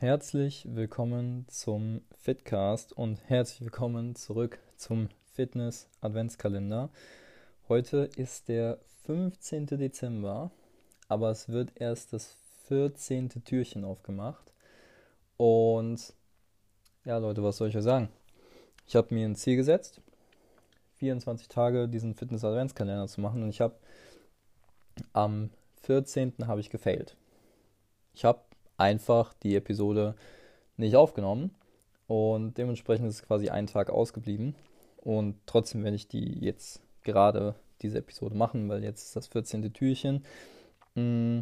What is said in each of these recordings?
Herzlich willkommen zum Fitcast und herzlich willkommen zurück zum Fitness Adventskalender. Heute ist der 15. Dezember, aber es wird erst das 14. Türchen aufgemacht. Und ja, Leute, was soll ich euch sagen? Ich habe mir ein Ziel gesetzt, 24 Tage diesen Fitness Adventskalender zu machen und ich habe am 14. habe ich gefailt. Ich habe einfach die Episode nicht aufgenommen und dementsprechend ist es quasi ein Tag ausgeblieben. Und trotzdem werde ich die jetzt gerade diese Episode machen, weil jetzt ist das 14. Türchen. Mm.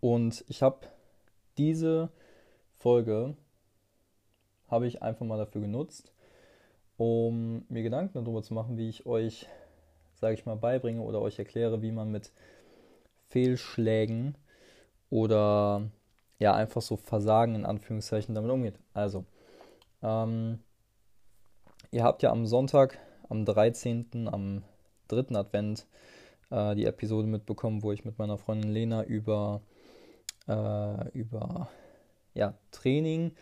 Und ich habe diese Folge habe ich einfach mal dafür genutzt, um mir Gedanken darüber zu machen, wie ich euch, sage ich mal, beibringe oder euch erkläre, wie man mit Fehlschlägen oder ja einfach so Versagen in Anführungszeichen damit umgeht. Also, ähm, ihr habt ja am Sonntag, am 13., am dritten Advent, äh, die Episode mitbekommen, wo ich mit meiner Freundin Lena über, äh, über ja, Training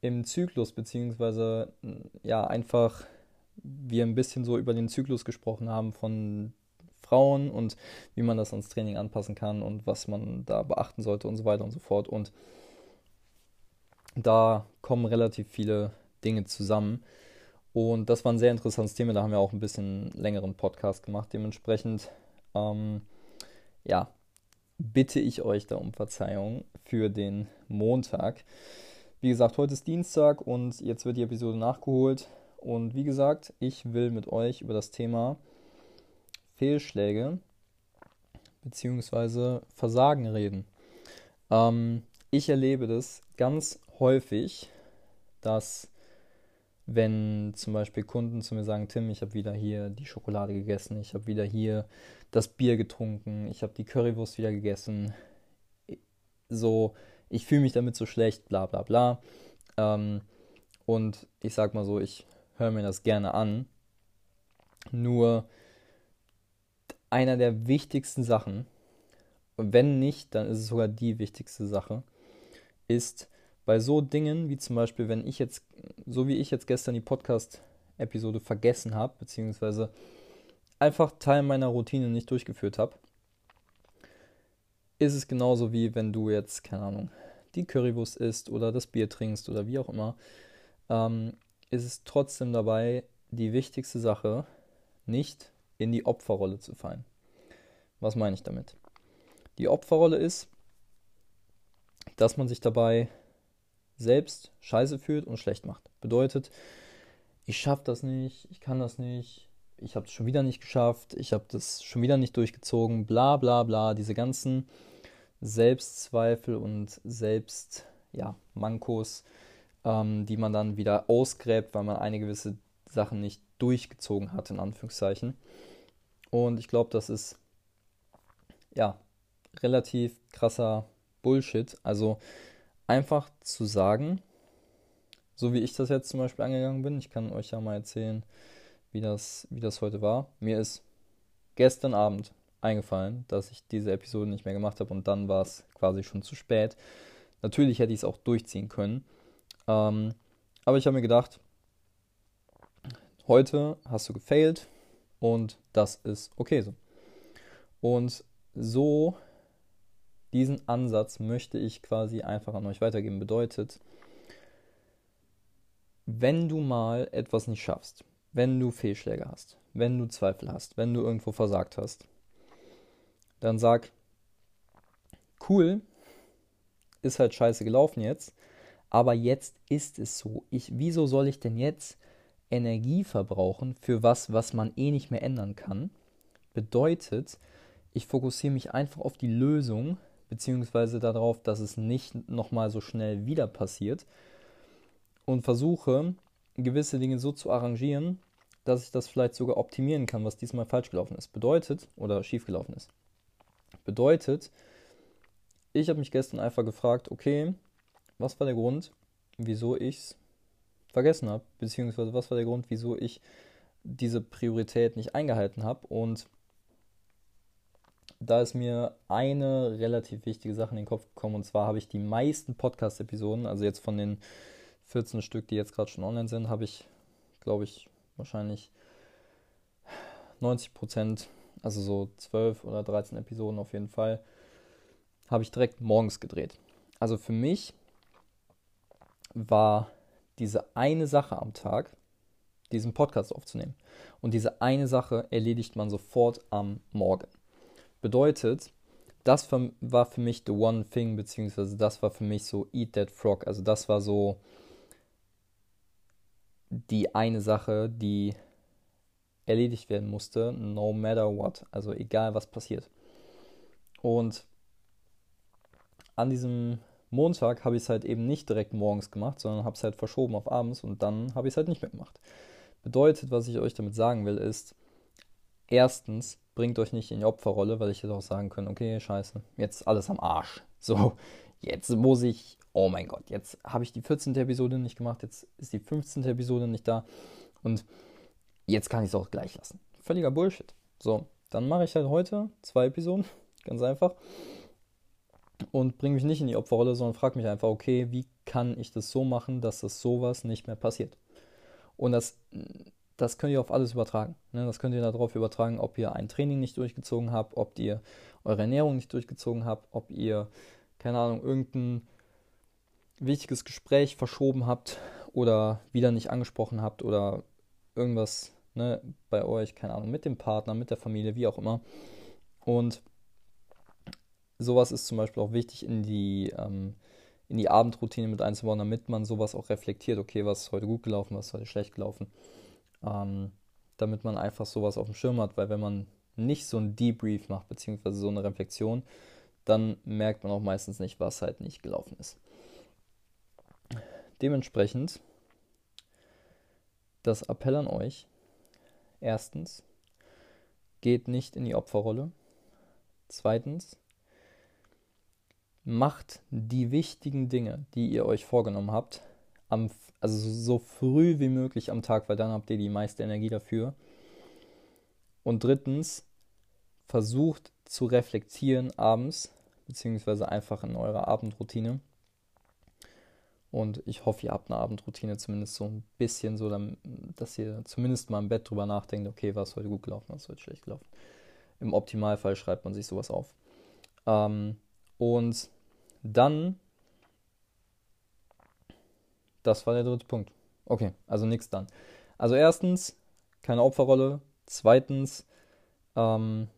im Zyklus, beziehungsweise ja, einfach wir ein bisschen so über den Zyklus gesprochen haben von Frauen und wie man das ans Training anpassen kann und was man da beachten sollte und so weiter und so fort. Und da kommen relativ viele Dinge zusammen. Und das war ein sehr interessantes Thema. Da haben wir auch ein bisschen längeren Podcast gemacht. Dementsprechend, ähm, ja, bitte ich euch da um Verzeihung für den Montag. Wie gesagt, heute ist Dienstag und jetzt wird die Episode nachgeholt. Und wie gesagt, ich will mit euch über das Thema Fehlschläge bzw. Versagen reden. Ähm, ich erlebe das ganz häufig, dass wenn zum Beispiel Kunden zu mir sagen, Tim, ich habe wieder hier die Schokolade gegessen, ich habe wieder hier das Bier getrunken, ich habe die Currywurst wieder gegessen, so, ich fühle mich damit so schlecht, bla bla bla. Ähm, und ich sag mal so, ich höre mir das gerne an. Nur einer der wichtigsten Sachen, wenn nicht, dann ist es sogar die wichtigste Sache, ist bei so Dingen wie zum Beispiel, wenn ich jetzt, so wie ich jetzt gestern die Podcast-Episode vergessen habe, beziehungsweise einfach Teil meiner Routine nicht durchgeführt habe, ist es genauso wie wenn du jetzt, keine Ahnung, die Currywurst isst oder das Bier trinkst oder wie auch immer, ähm, ist es trotzdem dabei die wichtigste Sache, nicht in die Opferrolle zu fallen. Was meine ich damit? Die Opferrolle ist, dass man sich dabei selbst scheiße fühlt und schlecht macht. Bedeutet, ich schaffe das nicht, ich kann das nicht, ich habe es schon wieder nicht geschafft, ich habe das schon wieder nicht durchgezogen, bla bla bla, diese ganzen Selbstzweifel und Selbst, ja, ähm, die man dann wieder ausgräbt, weil man eine gewisse Sachen nicht durchgezogen hat, in Anführungszeichen. Und ich glaube, das ist ja relativ krasser Bullshit. Also einfach zu sagen, so wie ich das jetzt zum Beispiel angegangen bin, ich kann euch ja mal erzählen, wie das, wie das heute war. Mir ist gestern Abend eingefallen, dass ich diese Episode nicht mehr gemacht habe und dann war es quasi schon zu spät. Natürlich hätte ich es auch durchziehen können. Ähm, aber ich habe mir gedacht, heute hast du gefailt, und das ist okay so. Und so diesen Ansatz möchte ich quasi einfach an euch weitergeben. Bedeutet, wenn du mal etwas nicht schaffst, wenn du Fehlschläge hast, wenn du Zweifel hast, wenn du irgendwo versagt hast, dann sag, cool, ist halt scheiße gelaufen jetzt, aber jetzt ist es so. Ich, wieso soll ich denn jetzt Energie verbrauchen für was, was man eh nicht mehr ändern kann. Bedeutet, ich fokussiere mich einfach auf die Lösung, beziehungsweise darauf, dass es nicht nochmal so schnell wieder passiert und versuche, gewisse Dinge so zu arrangieren, dass ich das vielleicht sogar optimieren kann, was diesmal falsch gelaufen ist. Bedeutet, oder schief gelaufen ist. Bedeutet, ich habe mich gestern einfach gefragt, okay, was war der Grund, wieso ich es vergessen habe, beziehungsweise was war der Grund, wieso ich diese Priorität nicht eingehalten habe. Und da ist mir eine relativ wichtige Sache in den Kopf gekommen. Und zwar habe ich die meisten Podcast-Episoden, also jetzt von den 14 Stück, die jetzt gerade schon online sind, habe ich, glaube ich, wahrscheinlich 90 Prozent, also so 12 oder 13 Episoden auf jeden Fall, habe ich direkt morgens gedreht. Also für mich war diese eine Sache am Tag, diesen Podcast aufzunehmen. Und diese eine Sache erledigt man sofort am Morgen. Bedeutet, das war für mich the one thing, beziehungsweise das war für mich so Eat That Frog. Also das war so die eine Sache, die erledigt werden musste, no matter what. Also egal was passiert. Und an diesem Montag habe ich es halt eben nicht direkt morgens gemacht, sondern habe es halt verschoben auf abends und dann habe ich es halt nicht mehr gemacht. Bedeutet, was ich euch damit sagen will, ist, erstens, bringt euch nicht in die Opferrolle, weil ich hätte auch sagen können, okay, scheiße, jetzt alles am Arsch. So, jetzt muss ich, oh mein Gott, jetzt habe ich die 14. Episode nicht gemacht, jetzt ist die 15. Episode nicht da und jetzt kann ich es auch gleich lassen. Völliger Bullshit. So, dann mache ich halt heute zwei Episoden, ganz einfach und bringe mich nicht in die Opferrolle, sondern frage mich einfach, okay, wie kann ich das so machen, dass das sowas nicht mehr passiert? Und das, das könnt ihr auf alles übertragen. Ne? Das könnt ihr darauf übertragen, ob ihr ein Training nicht durchgezogen habt, ob ihr eure Ernährung nicht durchgezogen habt, ob ihr, keine Ahnung, irgendein wichtiges Gespräch verschoben habt oder wieder nicht angesprochen habt oder irgendwas ne, bei euch, keine Ahnung, mit dem Partner, mit der Familie, wie auch immer. Und sowas ist zum Beispiel auch wichtig in die, ähm, in die Abendroutine mit einzubauen, damit man sowas auch reflektiert, okay, was ist heute gut gelaufen, was ist heute schlecht gelaufen. Ähm, damit man einfach sowas auf dem Schirm hat, weil wenn man nicht so ein Debrief macht, beziehungsweise so eine Reflexion, dann merkt man auch meistens nicht, was halt nicht gelaufen ist. Dementsprechend das Appell an euch. Erstens, geht nicht in die Opferrolle. Zweitens, macht die wichtigen Dinge, die ihr euch vorgenommen habt, am, also so früh wie möglich am Tag, weil dann habt ihr die meiste Energie dafür. Und drittens, versucht zu reflektieren abends, beziehungsweise einfach in eurer Abendroutine. Und ich hoffe, ihr habt eine Abendroutine zumindest so ein bisschen so, dass ihr zumindest mal im Bett drüber nachdenkt, okay, was heute gut gelaufen, was heute schlecht gelaufen. Im Optimalfall schreibt man sich sowas auf. Ähm, und dann, das war der dritte Punkt. Okay, also nichts dann. Also erstens, keine Opferrolle. Zweitens, ähm,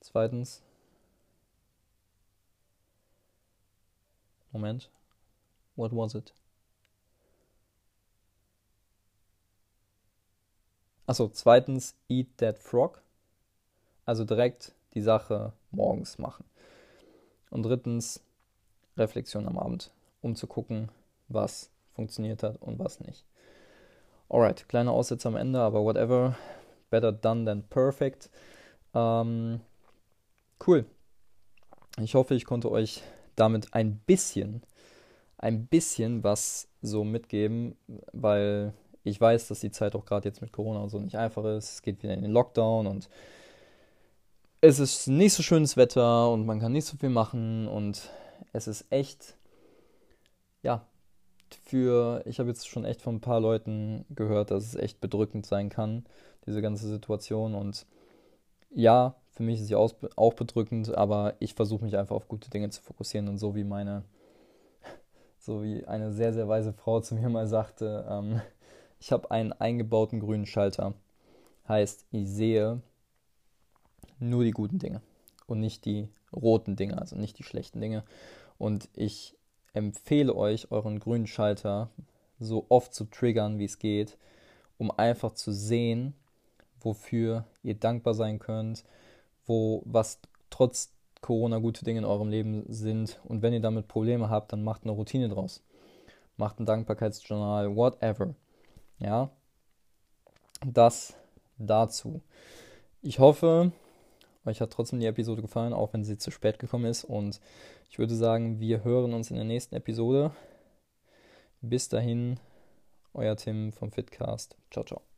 zweitens, Moment, what was it? Achso, zweitens, eat that frog. Also direkt die Sache morgens machen. Und drittens, Reflexion am Abend, um zu gucken, was funktioniert hat und was nicht. Alright, kleiner Aussetzer am Ende, aber whatever. Better done than perfect. Ähm, cool. Ich hoffe, ich konnte euch damit ein bisschen, ein bisschen was so mitgeben, weil ich weiß, dass die Zeit auch gerade jetzt mit Corona und so nicht einfach ist. Es geht wieder in den Lockdown und es ist nicht so schönes Wetter und man kann nicht so viel machen und es ist echt, ja, für, ich habe jetzt schon echt von ein paar Leuten gehört, dass es echt bedrückend sein kann, diese ganze Situation und ja, für mich ist sie auch bedrückend, aber ich versuche mich einfach auf gute Dinge zu fokussieren und so wie meine, so wie eine sehr, sehr weise Frau zu mir mal sagte, ähm, ich habe einen eingebauten grünen Schalter. Heißt, ich sehe nur die guten Dinge und nicht die roten Dinge, also nicht die schlechten Dinge. Und ich empfehle euch, euren grünen Schalter so oft zu triggern, wie es geht, um einfach zu sehen, wofür ihr dankbar sein könnt, wo was trotz Corona gute Dinge in eurem Leben sind. Und wenn ihr damit Probleme habt, dann macht eine Routine draus. Macht ein Dankbarkeitsjournal, whatever. Ja, das dazu. Ich hoffe, euch hat trotzdem die Episode gefallen, auch wenn sie zu spät gekommen ist. Und ich würde sagen, wir hören uns in der nächsten Episode. Bis dahin, euer Tim vom Fitcast. Ciao, ciao.